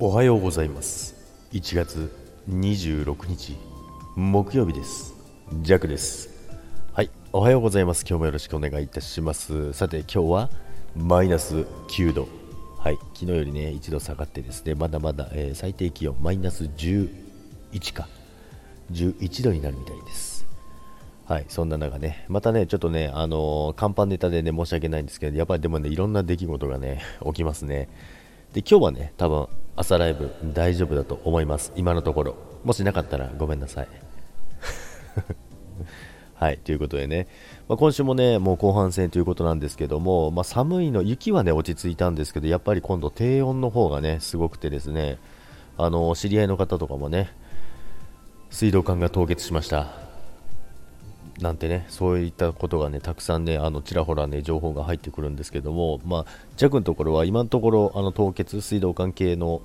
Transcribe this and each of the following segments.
おはようございます。1月26日木曜日です。ジャクです。はいおはようございます。今日もよろしくお願いいたします。さて今日はマイナス9度はい昨日よりね1度下がってですねまだまだ、えー、最低気温マイナス11か。11度になるみたいです。はい、そんな中ね、またね、ちょっとね、あのー、看板ネタでね、申し訳ないんですけど、やっぱりでもね、いろんな出来事がね、起きますね。で、今日はね、多分、朝ライブ大丈夫だと思います。今のところ。もしなかったらごめんなさい。はい、ということでね、まあ、今週もね、もう後半戦ということなんですけども、まあ、寒いの、雪はね、落ち着いたんですけど、やっぱり今度低温の方がね、すごくてですね、あの、知り合いの方とかもね、水道管が凍結しました。なんてね、そういったことがね、たくさんね、あのちらほらね、情報が入ってくるんですけども、まあ、ジャクのところは今のところ、あの凍結、水道管系の、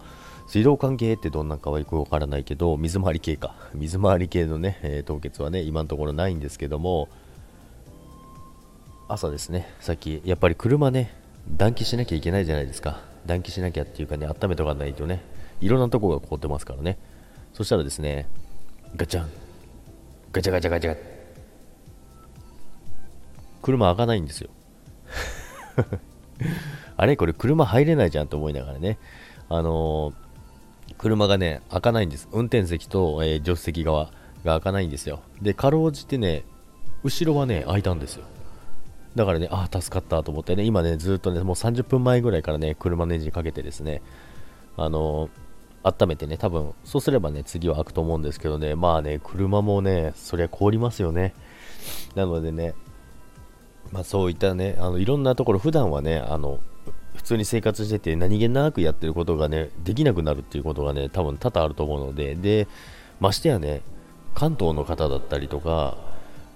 水道管系ってどんなかはよくわからないけど、水回り系か、水回り系のね、えー、凍結はね、今のところないんですけども、朝ですね、さっき、やっぱり車ね、暖気しなきゃいけないじゃないですか。暖気しなきゃっていうかね、温めとかないとね、いろんなとこが凍ってますからね。そしたらですね、ガチャン、ガチャガチャガチャガチャ、車開かないんですよ。あれこれ車入れないじゃんと思いながらね。あのー、車がね、開かないんです。運転席と、えー、助手席側が開かないんですよ。で、かろうじてね、後ろはね、開いたんですよ。だからね、ああ、助かったと思ってね、今ね、ずっとね、もう30分前ぐらいからね、車のエンジンかけてですね、あのー、温めてね、多分、そうすればね、次は開くと思うんですけどね、まあね、車もね、そりゃ凍りますよね。なのでね、まあ、そういったねあのいろんなところ普段はねあの普通に生活してて何気なくやってることがねできなくなるっていうことがね多分多々あると思うのででましてやね関東の方だったりとか、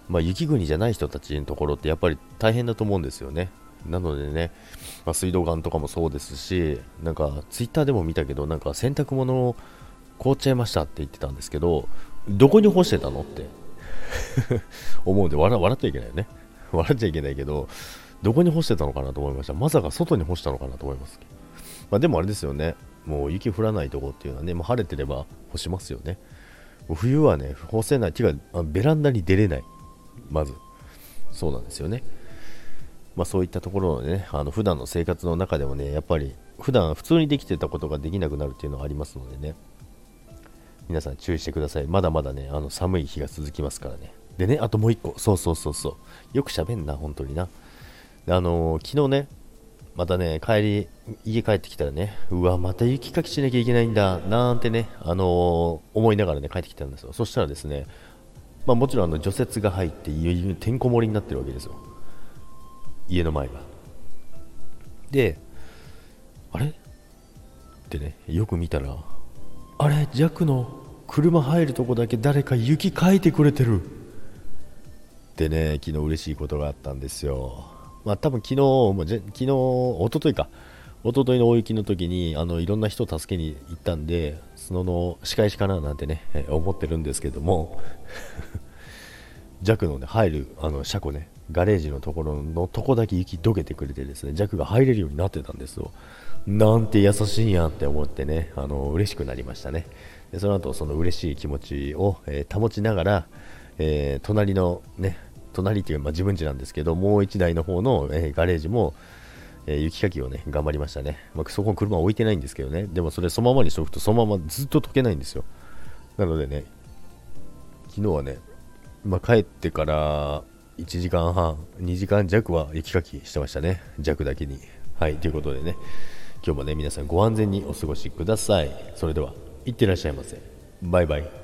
まあ、雪国じゃない人たちのところってやっぱり大変だと思うんですよね。なのでね、まあ、水道管とかもそうですしなんかツイッターでも見たけどなんか洗濯物を凍っちゃいましたって言ってたんですけどどこに干してたのって 思うんで笑笑っちゃいけないよね。笑っちゃいけないけど、どこに干してたのかなと思いました。まさか外に干したのかなと思います。まあ、でもあれですよね。もう雪降らないとこっていうのはね、もう晴れてれば干しますよね。冬はね、干せない。ていう、ベランダに出れない。まず。そうなんですよね。まあ、そういったところのね、あの普段の生活の中でもね、やっぱり普段普通にできてたことができなくなるっていうのはありますのでね、皆さん注意してください。まだまだね、あの寒い日が続きますからね。でね、あともう一個、そうそうそうそう、よく喋んな、本当にな。あのー、昨日ね、またね、帰り、家帰ってきたらね、うわ、また雪かきしなきゃいけないんだ、なんてね、あのー、思いながらね、帰ってきたんですよ。そしたらですね、まあ、もちろんあの除雪が入って、てんこ盛りになってるわけですよ。家の前が。で、あれ？ってね、よく見たら、あれ、弱の車入るとこだけ誰か雪かいてくれてる。ってね、昨日嬉しいことがあったんですよ。まあ多分昨日、も昨日、一昨日か。一昨日の大雪の時に、あの、いろんな人を助けに行ったんで、その仕返しかななんてね、思ってるんですけども、弱のね、入る、あの、車庫ね、ガレージのところのとこだけ雪どけてくれてですね、弱が入れるようになってたんですよ。なんて優しいやんって思ってね、あの、嬉しくなりましたね。でその後、その嬉しい気持ちを、えー、保ちながら、えー、隣のね、隣っていう、まあ、自分家なんですけど、もう1台の方の、えー、ガレージも、えー、雪かきをね、頑張りましたね。まあ、そこ車置いてないんですけどね、でもそれそのままにしておくと、そのままずっと溶けないんですよ。なのでね、昨日はね、まあ、帰ってから1時間半、2時間弱は雪かきしてましたね、弱だけに。はい、ということでね、今日もね、皆さんご安全にお過ごしください。それでは、いってらっしゃいませ。バイバイ。